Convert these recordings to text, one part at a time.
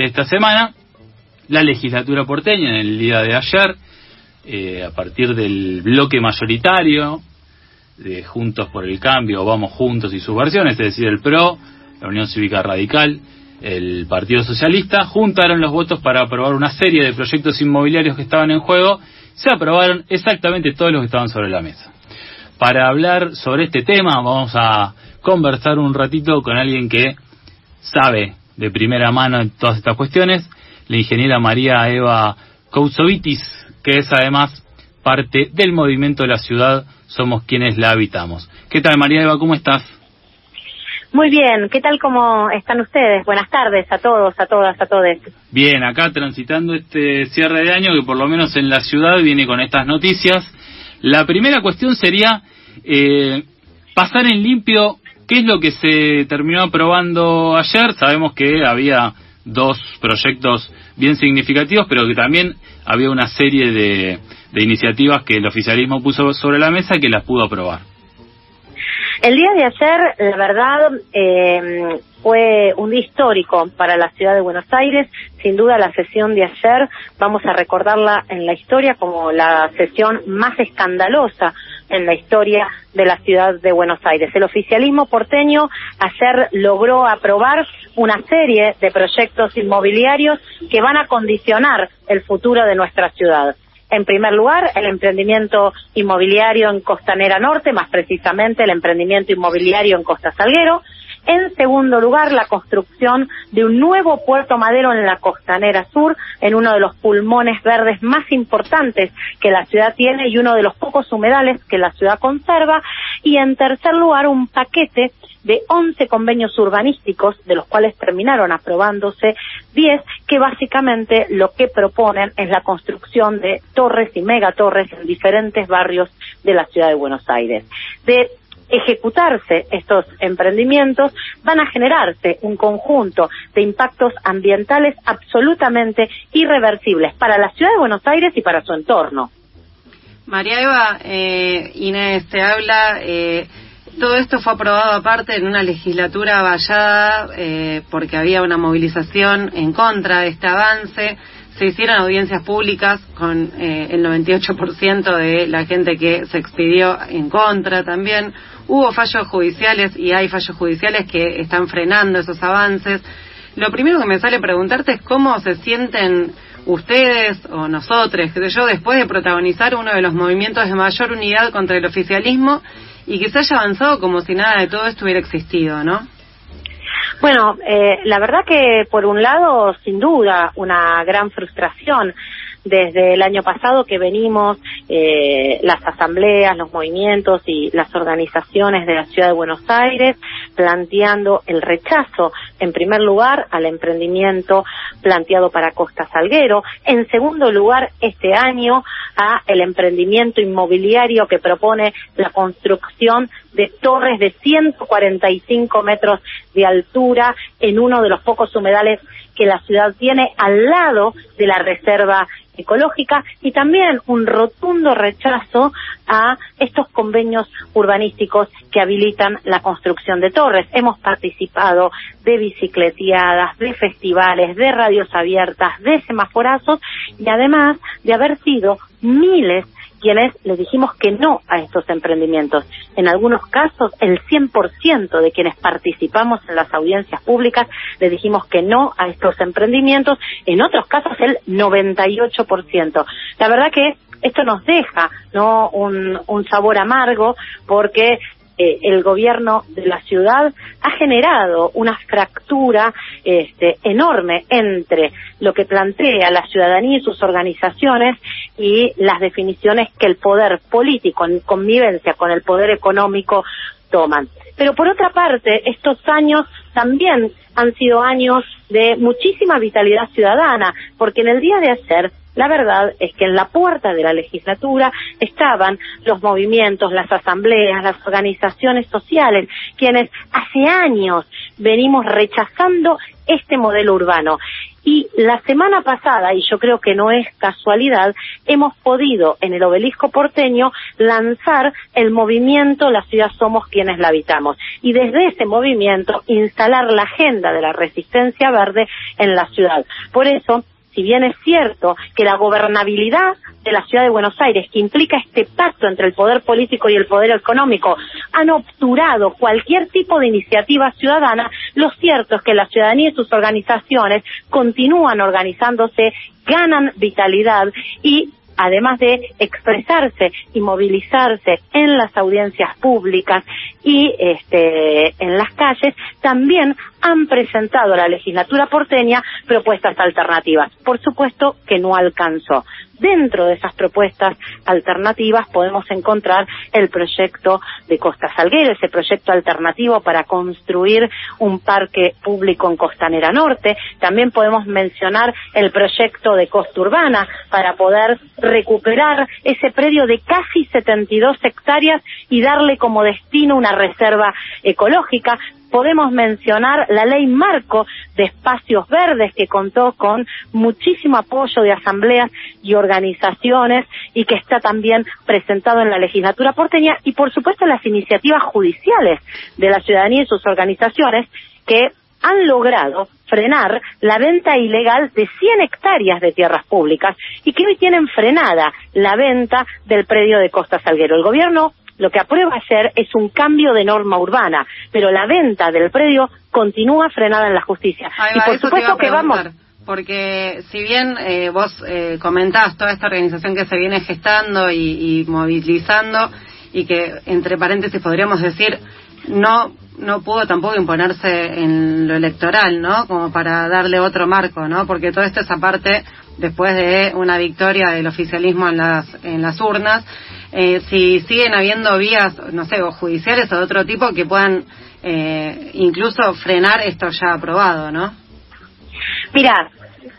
durante esta semana. La legislatura porteña en el día de ayer, eh, a partir del bloque mayoritario de Juntos por el Cambio, Vamos Juntos y sus versiones, es decir, el PRO, la Unión Cívica Radical, el Partido Socialista, juntaron los votos para aprobar una serie de proyectos inmobiliarios que estaban en juego. Se aprobaron exactamente todos los que estaban sobre la mesa. Para hablar sobre este tema vamos a conversar un ratito con alguien que sabe de primera mano en todas estas cuestiones, la ingeniera María Eva Koutsovitis, que es además parte del movimiento de la ciudad Somos quienes la habitamos. ¿Qué tal María Eva? ¿Cómo estás? Muy bien, ¿qué tal cómo están ustedes? Buenas tardes a todos, a todas, a todos. Bien, acá transitando este cierre de año que por lo menos en la ciudad viene con estas noticias. La primera cuestión sería eh, pasar en limpio qué es lo que se terminó aprobando ayer. Sabemos que había dos proyectos bien significativos, pero que también había una serie de, iniciativas que el oficialismo puso sobre la mesa que las pudo aprobar. El día de ayer, la verdad, eh, fue un día histórico para la ciudad de Buenos Aires. Sin duda, la sesión de ayer vamos a recordarla en la historia como la sesión más escandalosa en la historia de la ciudad de Buenos Aires. El oficialismo porteño ayer logró aprobar una serie de proyectos inmobiliarios que van a condicionar el futuro de nuestra ciudad. En primer lugar, el emprendimiento inmobiliario en Costanera Norte, más precisamente el emprendimiento inmobiliario en Costa Salguero. En segundo lugar, la construcción de un nuevo puerto madero en la Costanera Sur, en uno de los pulmones verdes más importantes que la ciudad tiene y uno de los pocos humedales que la ciudad conserva. Y en tercer lugar, un paquete de 11 convenios urbanísticos, de los cuales terminaron aprobándose 10, que básicamente lo que proponen es la construcción de torres y megatorres en diferentes barrios de la ciudad de Buenos Aires. De ejecutarse estos emprendimientos, van a generarse un conjunto de impactos ambientales absolutamente irreversibles para la ciudad de Buenos Aires y para su entorno. María Eva, eh, Inés te habla. Eh, todo esto fue aprobado aparte en una legislatura vallada eh, porque había una movilización en contra de este avance. Se hicieron audiencias públicas con eh, el 98% de la gente que se expidió en contra también. Hubo fallos judiciales y hay fallos judiciales que están frenando esos avances. Lo primero que me sale preguntarte es cómo se sienten ustedes o nosotros, que yo, después de protagonizar uno de los movimientos de mayor unidad contra el oficialismo y que se haya avanzado como si nada de todo esto hubiera existido, ¿no? Bueno, eh, la verdad que por un lado, sin duda, una gran frustración desde el año pasado que venimos eh, las asambleas, los movimientos y las organizaciones de la ciudad de Buenos Aires planteando el rechazo, en primer lugar, al emprendimiento planteado para Costa Salguero, en segundo lugar, este año, a el emprendimiento inmobiliario que propone la construcción de torres de 145 metros de altura en uno de los pocos humedales que la ciudad tiene al lado de la reserva ecológica y también un rotundo rechazo a estos convenios urbanísticos que habilitan la construcción de torres. Hemos participado de bicicleteadas, de festivales, de radios abiertas, de semaforazos y además de haber sido miles quienes le dijimos que no a estos emprendimientos. En algunos casos, el 100% de quienes participamos en las audiencias públicas le dijimos que no a estos emprendimientos, en otros casos el 98%. La verdad que esto nos deja no un sabor amargo porque eh, el gobierno de la ciudad ha generado una fractura este, enorme entre lo que plantea la ciudadanía y sus organizaciones y las definiciones que el poder político en convivencia con el poder económico toman. Pero por otra parte, estos años también han sido años de muchísima vitalidad ciudadana, porque en el día de ayer la verdad es que en la puerta de la legislatura estaban los movimientos, las asambleas, las organizaciones sociales, quienes hace años venimos rechazando este modelo urbano. Y la semana pasada, y yo creo que no es casualidad, hemos podido en el obelisco porteño lanzar el movimiento La ciudad somos quienes la habitamos. Y desde ese movimiento instalar la agenda de la resistencia verde en la ciudad. Por eso, si bien es cierto que la gobernabilidad de la ciudad de Buenos Aires, que implica este pacto entre el poder político y el poder económico, han obturado cualquier tipo de iniciativa ciudadana, lo cierto es que la ciudadanía y sus organizaciones continúan organizándose, ganan vitalidad y además de expresarse y movilizarse en las audiencias públicas y este, en las calles, también han presentado a la legislatura porteña propuestas alternativas. Por supuesto que no alcanzó. Dentro de esas propuestas alternativas podemos encontrar el proyecto de Costa Salguero, ese proyecto alternativo para construir un parque público en Costanera Norte. También podemos mencionar el proyecto de Costa Urbana para poder recuperar ese predio de casi 72 hectáreas y darle como destino una reserva ecológica podemos mencionar la ley marco de espacios verdes que contó con muchísimo apoyo de asambleas y organizaciones y que está también presentado en la legislatura porteña y por supuesto las iniciativas judiciales de la ciudadanía y sus organizaciones que han logrado frenar la venta ilegal de 100 hectáreas de tierras públicas y que hoy tienen frenada la venta del predio de Costa Salguero. El gobierno lo que aprueba hacer es un cambio de norma urbana, pero la venta del predio continúa frenada en la justicia. y por supuesto que vamos porque si bien eh, vos eh, comentás toda esta organización que se viene gestando y, y, movilizando y que entre paréntesis podríamos decir no no pudo tampoco imponerse en lo electoral, ¿no? Como para darle otro marco, ¿no? Porque todo esto es aparte después de una victoria del oficialismo en las en las urnas eh, si siguen habiendo vías, no sé, o judiciales o de otro tipo que puedan eh, incluso frenar esto ya aprobado, ¿no? Mira,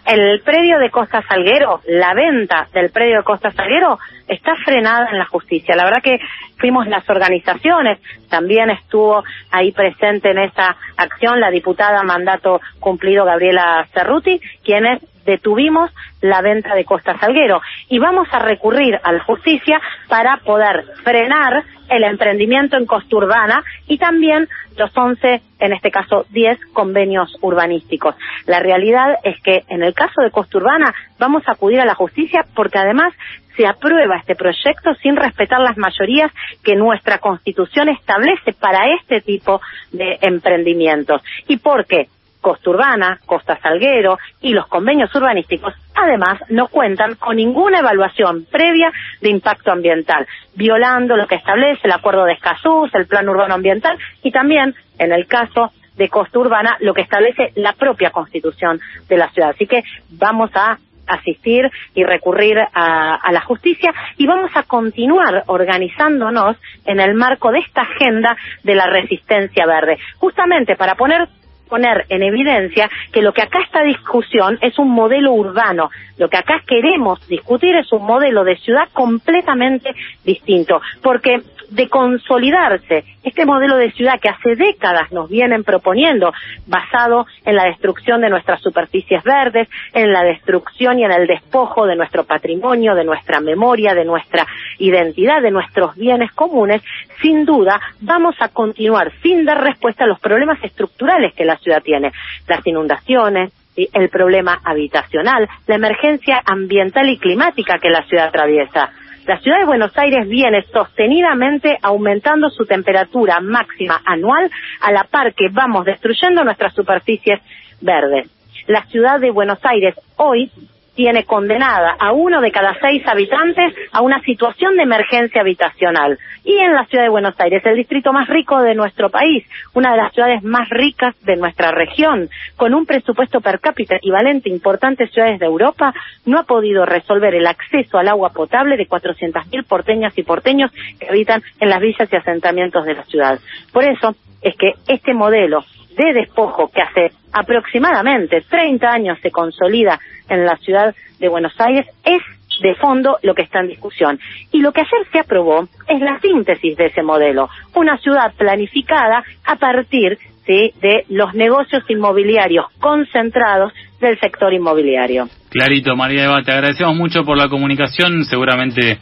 el predio de Costa Salguero, la venta del predio de Costa Salguero está frenada en la justicia. La verdad que fuimos las organizaciones, también estuvo ahí presente en esa acción la diputada mandato cumplido Gabriela Cerruti, quienes detuvimos la venta de Costa Salguero y vamos a recurrir a la justicia para poder frenar el emprendimiento en costa urbana y también los 11, en este caso 10 convenios urbanísticos. La realidad es que en el caso de costa urbana vamos a acudir a la justicia porque además se aprueba este proyecto sin respetar las mayorías que nuestra Constitución establece para este tipo de emprendimientos. ¿Y por qué? Costa Urbana, Costa Salguero y los convenios urbanísticos, además, no cuentan con ninguna evaluación previa de impacto ambiental, violando lo que establece el Acuerdo de Escazú, el Plan Urbano Ambiental y también, en el caso de Costa Urbana, lo que establece la propia Constitución de la ciudad. Así que vamos a asistir y recurrir a, a, la justicia y vamos a continuar organizándonos en el marco de esta agenda de la resistencia verde, justamente para poner poner en evidencia que lo que acá está discusión es un modelo urbano. Lo que acá queremos discutir es un modelo de ciudad completamente distinto. Porque de consolidarse. Este modelo de ciudad que hace décadas nos vienen proponiendo, basado en la destrucción de nuestras superficies verdes, en la destrucción y en el despojo de nuestro patrimonio, de nuestra memoria, de nuestra identidad, de nuestros bienes comunes, sin duda vamos a continuar sin dar respuesta a los problemas estructurales que la ciudad tiene, las inundaciones, el problema habitacional, la emergencia ambiental y climática que la ciudad atraviesa la ciudad de Buenos Aires viene sostenidamente aumentando su temperatura máxima anual a la par que vamos destruyendo nuestras superficies verdes. La ciudad de Buenos Aires hoy tiene condenada a uno de cada seis habitantes a una situación de emergencia habitacional. Y en la ciudad de Buenos Aires, el distrito más rico de nuestro país, una de las ciudades más ricas de nuestra región, con un presupuesto per cápita equivalente a importantes ciudades de Europa, no ha podido resolver el acceso al agua potable de 400.000 porteñas y porteños que habitan en las villas y asentamientos de la ciudad. Por eso es que este modelo de despojo que hace aproximadamente 30 años se consolida en la ciudad de Buenos Aires es de fondo lo que está en discusión. Y lo que ayer se aprobó es la síntesis de ese modelo, una ciudad planificada a partir de los negocios inmobiliarios concentrados del sector inmobiliario. Clarito, María Eva, te agradecemos mucho por la comunicación. Seguramente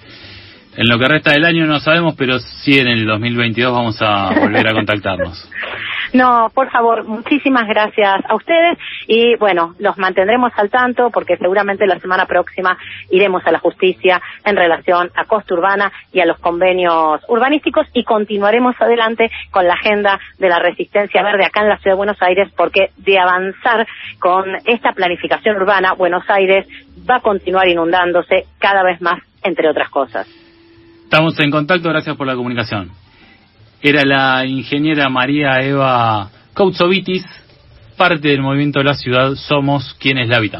en lo que resta del año no sabemos, pero sí en el 2022 vamos a volver a contactarnos. No, por favor, muchísimas gracias a ustedes y bueno, los mantendremos al tanto porque seguramente la semana próxima iremos a la justicia en relación a costa urbana y a los convenios urbanísticos y continuaremos adelante con la agenda de la resistencia verde acá en la ciudad de Buenos Aires porque de avanzar con esta planificación urbana, Buenos Aires va a continuar inundándose cada vez más, entre otras cosas. Estamos en contacto, gracias por la comunicación era la ingeniera María Eva Koutsovitis, parte del movimiento de la ciudad Somos quienes la habitamos.